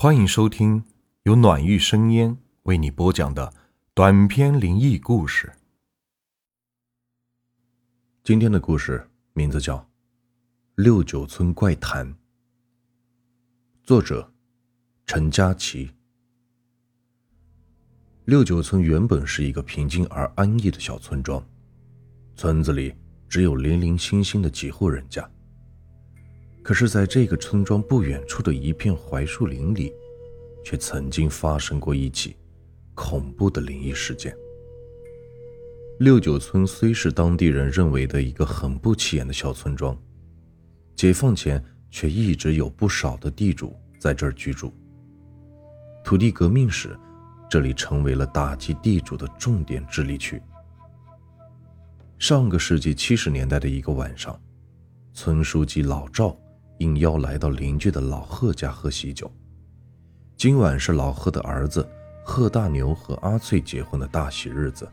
欢迎收听由暖玉生烟为你播讲的短篇灵异故事。今天的故事名字叫《六九村怪谈》，作者陈佳琪。六九村原本是一个平静而安逸的小村庄，村子里只有零零星星的几户人家。可是，在这个村庄不远处的一片槐树林里，却曾经发生过一起恐怖的灵异事件。六九村虽是当地人认为的一个很不起眼的小村庄，解放前却一直有不少的地主在这儿居住。土地革命时，这里成为了打击地主的重点治理区。上个世纪七十年代的一个晚上，村书记老赵。应邀来到邻居的老贺家喝喜酒。今晚是老贺的儿子贺大牛和阿翠结婚的大喜日子。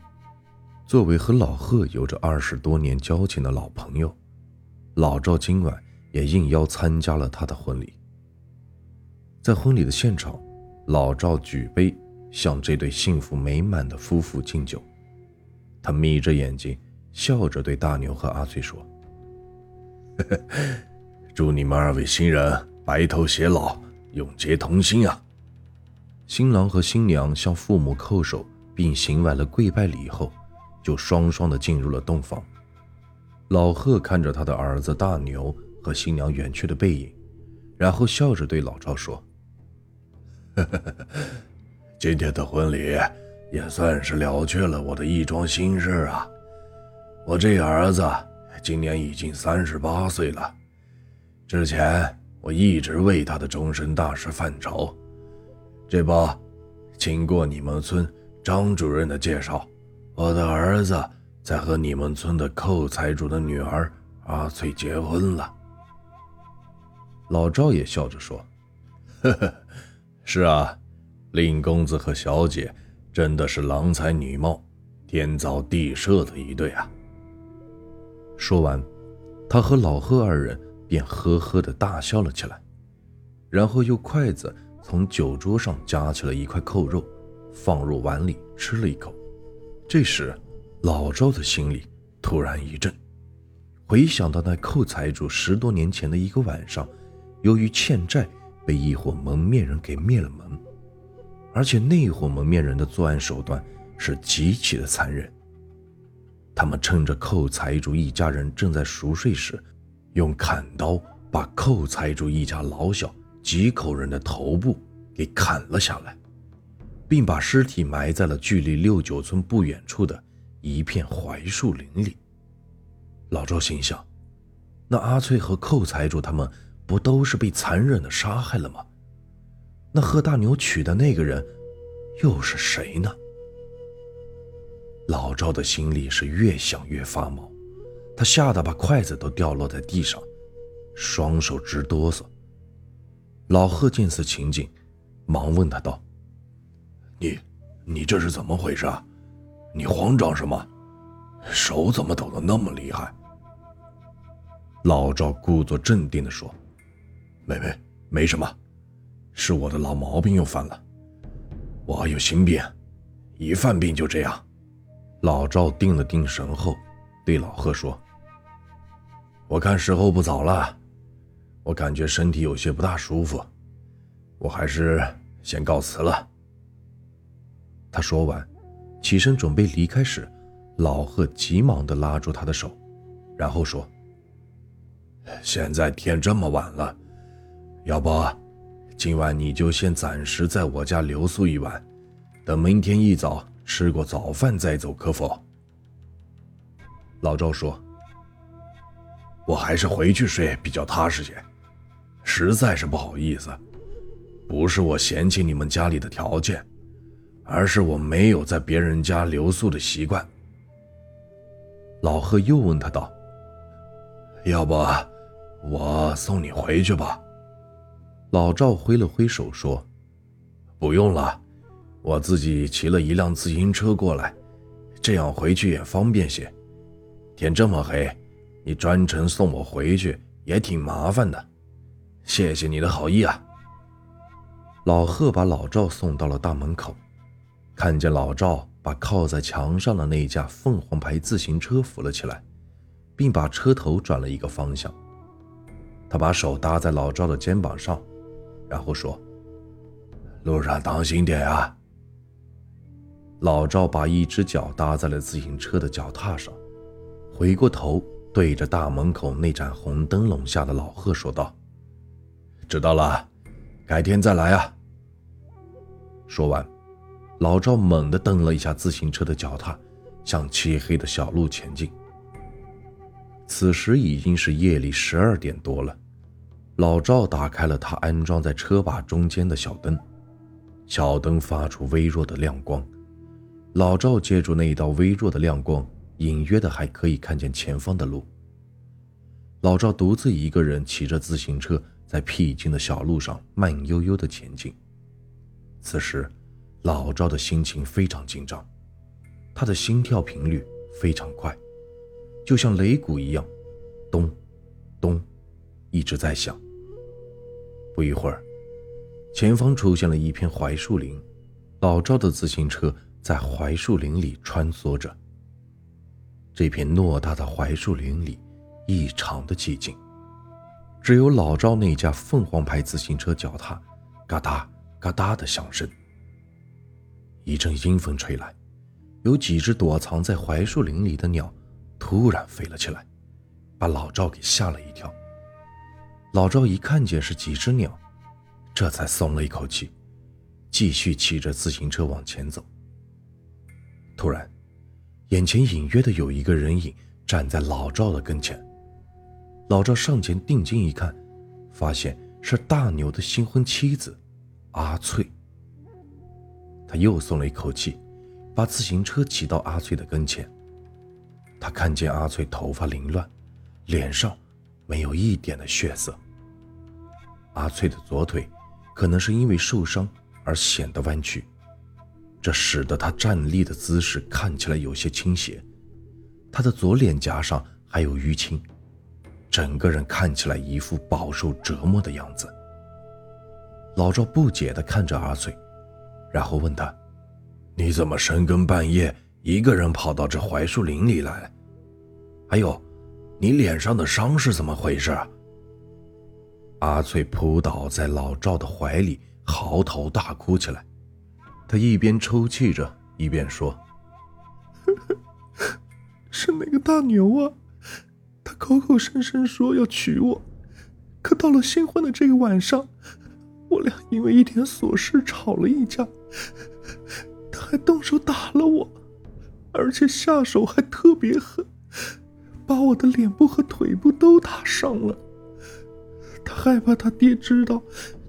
作为和老贺有着二十多年交情的老朋友，老赵今晚也应邀参加了他的婚礼。在婚礼的现场，老赵举杯向这对幸福美满的夫妇敬酒。他眯着眼睛，笑着对大牛和阿翠说：“呵呵。”祝你们二位新人白头偕老，永结同心啊！新郎和新娘向父母叩首，并行完了跪拜礼后，就双双的进入了洞房。老贺看着他的儿子大牛和新娘远去的背影，然后笑着对老赵说：“ 今天的婚礼也算是了却了我的一桩心事啊！我这儿子今年已经三十八岁了。”之前我一直为他的终身大事犯愁，这不，经过你们村张主任的介绍，我的儿子在和你们村的寇财主的女儿阿翠结婚了。老赵也笑着说：“呵呵，是啊，令公子和小姐真的是郎才女貌，天造地设的一对啊。”说完，他和老贺二人。便呵呵的大笑了起来，然后用筷子从酒桌上夹起了一块扣肉，放入碗里吃了一口。这时，老赵的心里突然一震，回想到那寇财主十多年前的一个晚上，由于欠债被一伙蒙面人给灭了门，而且那伙蒙面人的作案手段是极其的残忍。他们趁着寇财主一家人正在熟睡时。用砍刀把寇财主一家老小几口人的头部给砍了下来，并把尸体埋在了距离六九村不远处的一片槐树林里。老赵心想：那阿翠和寇财主他们不都是被残忍的杀害了吗？那贺大牛娶的那个人又是谁呢？老赵的心里是越想越发毛。他吓得把筷子都掉落在地上，双手直哆嗦。老贺见此情景，忙问他道：“你，你这是怎么回事啊？你慌张什么？手怎么抖得那么厉害？”老赵故作镇定地说：“妹妹，没什么，是我的老毛病又犯了。我有心病，一犯病就这样。”老赵定了定神后，对老贺说。我看时候不早了，我感觉身体有些不大舒服，我还是先告辞了。他说完，起身准备离开时，老贺急忙的拉住他的手，然后说：“现在天这么晚了，要不今晚你就先暂时在我家留宿一晚，等明天一早吃过早饭再走，可否？”老赵说。我还是回去睡比较踏实些，实在是不好意思，不是我嫌弃你们家里的条件，而是我没有在别人家留宿的习惯。老贺又问他道：“要不我送你回去吧？”老赵挥了挥手说：“不用了，我自己骑了一辆自行车过来，这样回去也方便些。天这么黑。”你专程送我回去也挺麻烦的，谢谢你的好意啊。老贺把老赵送到了大门口，看见老赵把靠在墙上的那架凤凰牌自行车扶了起来，并把车头转了一个方向。他把手搭在老赵的肩膀上，然后说：“路上当心点啊。”老赵把一只脚搭在了自行车的脚踏上，回过头对着大门口那盏红灯笼下的老贺说道：“知道了，改天再来啊。”说完，老赵猛地蹬了一下自行车的脚踏，向漆黑的小路前进。此时已经是夜里十二点多了，老赵打开了他安装在车把中间的小灯，小灯发出微弱的亮光。老赵借助那一道微弱的亮光，隐约的还可以看见前方的路。老赵独自一个人骑着自行车，在僻静的小路上慢悠悠的前进。此时，老赵的心情非常紧张，他的心跳频率非常快，就像擂鼓一样，咚，咚，一直在响。不一会儿，前方出现了一片槐树林，老赵的自行车在槐树林里穿梭着。这片偌大的槐树林里异常的寂静，只有老赵那架凤凰牌自行车脚踏，嘎哒。嘎哒的响声，一阵阴风吹来，有几只躲藏在槐树林里的鸟突然飞了起来，把老赵给吓了一跳。老赵一看见是几只鸟，这才松了一口气，继续骑着自行车往前走。突然，眼前隐约的有一个人影站在老赵的跟前。老赵上前定睛一看，发现是大牛的新婚妻子。阿翠，他又松了一口气，把自行车骑到阿翠的跟前。他看见阿翠头发凌乱，脸上没有一点的血色。阿翠的左腿可能是因为受伤而显得弯曲，这使得他站立的姿势看起来有些倾斜。他的左脸颊上还有淤青，整个人看起来一副饱受折磨的样子。老赵不解地看着阿翠，然后问他：“你怎么深更半夜一个人跑到这槐树林里来？还有，你脸上的伤是怎么回事？”阿翠扑倒在老赵的怀里，嚎啕大哭起来。他一边抽泣着，一边说：“是那个大牛啊，他口口声声说要娶我，可到了新婚的这个晚上。”我俩因为一点琐事吵了一架，他还动手打了我，而且下手还特别狠，把我的脸部和腿部都打伤了。他害怕他爹知道，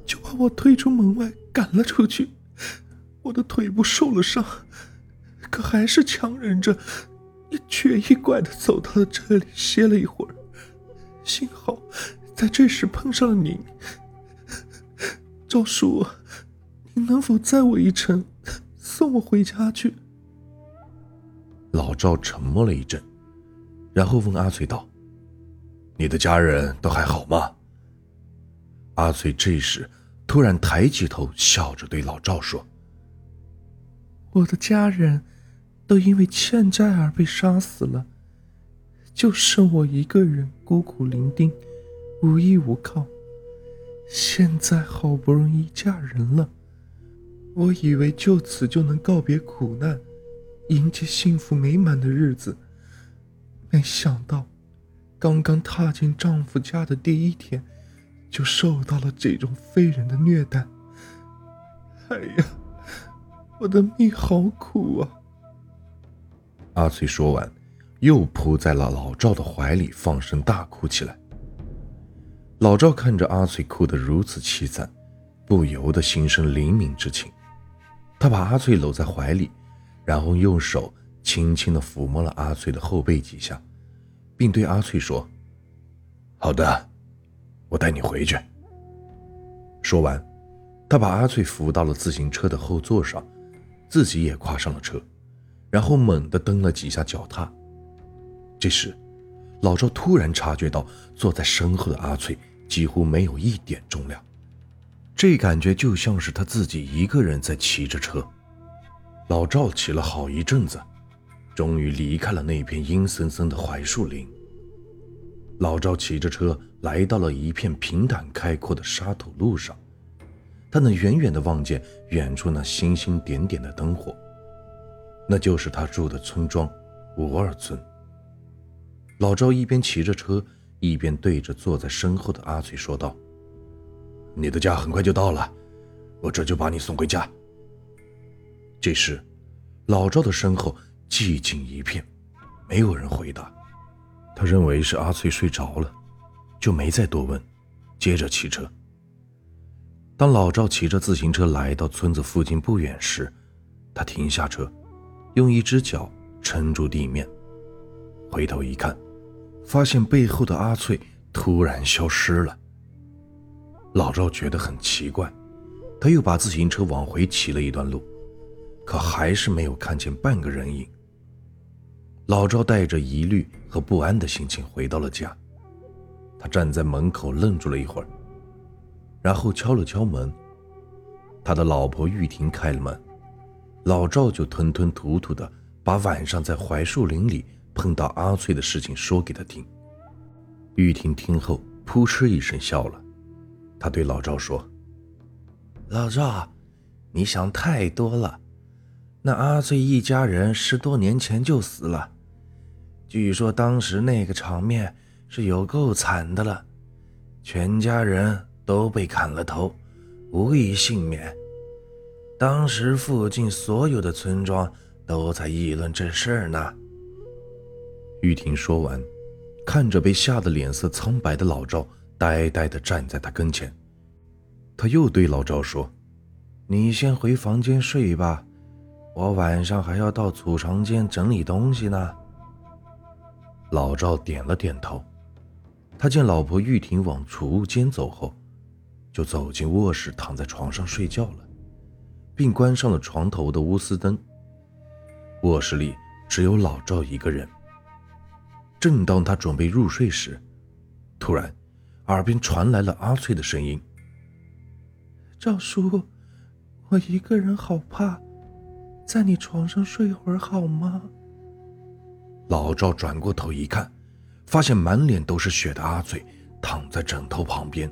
就把我推出门外赶了出去。我的腿部受了伤，可还是强忍着，一瘸一拐的走到了这里歇了一会儿。幸好在这时碰上了您。赵叔，你能否载我一程，送我回家去？老赵沉默了一阵，然后问阿翠道：“你的家人都还好吗？”阿翠这时突然抬起头，笑着对老赵说：“我的家人都因为欠债而被杀死了，就剩我一个人孤苦伶仃，无依无靠。”现在好不容易嫁人了，我以为就此就能告别苦难，迎接幸福美满的日子。没想到，刚刚踏进丈夫家的第一天，就受到了这种非人的虐待。哎呀，我的命好苦啊！阿翠说完，又扑在了老赵的怀里，放声大哭起来。老赵看着阿翠哭得如此凄惨，不由得心生怜悯之情。他把阿翠搂在怀里，然后用手轻轻地抚摸了阿翠的后背几下，并对阿翠说：“好的，我带你回去。”说完，他把阿翠扶到了自行车的后座上，自己也跨上了车，然后猛地蹬了几下脚踏。这时，老赵突然察觉到坐在身后的阿翠几乎没有一点重量，这感觉就像是他自己一个人在骑着车。老赵骑了好一阵子，终于离开了那片阴森森的槐树林。老赵骑着车来到了一片平坦开阔的沙土路上，他能远远地望见远处那星星点点的灯火，那就是他住的村庄五二村。老赵一边骑着车，一边对着坐在身后的阿翠说道：“你的家很快就到了，我这就把你送回家。”这时，老赵的身后寂静一片，没有人回答。他认为是阿翠睡着了，就没再多问，接着骑车。当老赵骑着自行车来到村子附近不远时，他停下车，用一只脚撑住地面，回头一看。发现背后的阿翠突然消失了，老赵觉得很奇怪，他又把自行车往回骑了一段路，可还是没有看见半个人影。老赵带着疑虑和不安的心情回到了家，他站在门口愣住了一会儿，然后敲了敲门。他的老婆玉婷开了门，老赵就吞吞吐吐的把晚上在槐树林里。碰到阿翠的事情说给他听。玉婷听后扑哧一声笑了，他对老赵说：“老赵，你想太多了。那阿翠一家人十多年前就死了，据说当时那个场面是有够惨的了，全家人都被砍了头，无一幸免。当时附近所有的村庄都在议论这事儿呢。”玉婷说完，看着被吓得脸色苍白的老赵，呆呆地站在他跟前。他又对老赵说：“你先回房间睡吧，我晚上还要到储藏间整理东西呢。”老赵点了点头。他见老婆玉婷往储物间走后，就走进卧室，躺在床上睡觉了，并关上了床头的钨丝灯。卧室里只有老赵一个人。正当他准备入睡时，突然，耳边传来了阿翠的声音：“赵叔，我一个人好怕，在你床上睡会儿好吗？”老赵转过头一看，发现满脸都是血的阿翠躺在枕头旁边，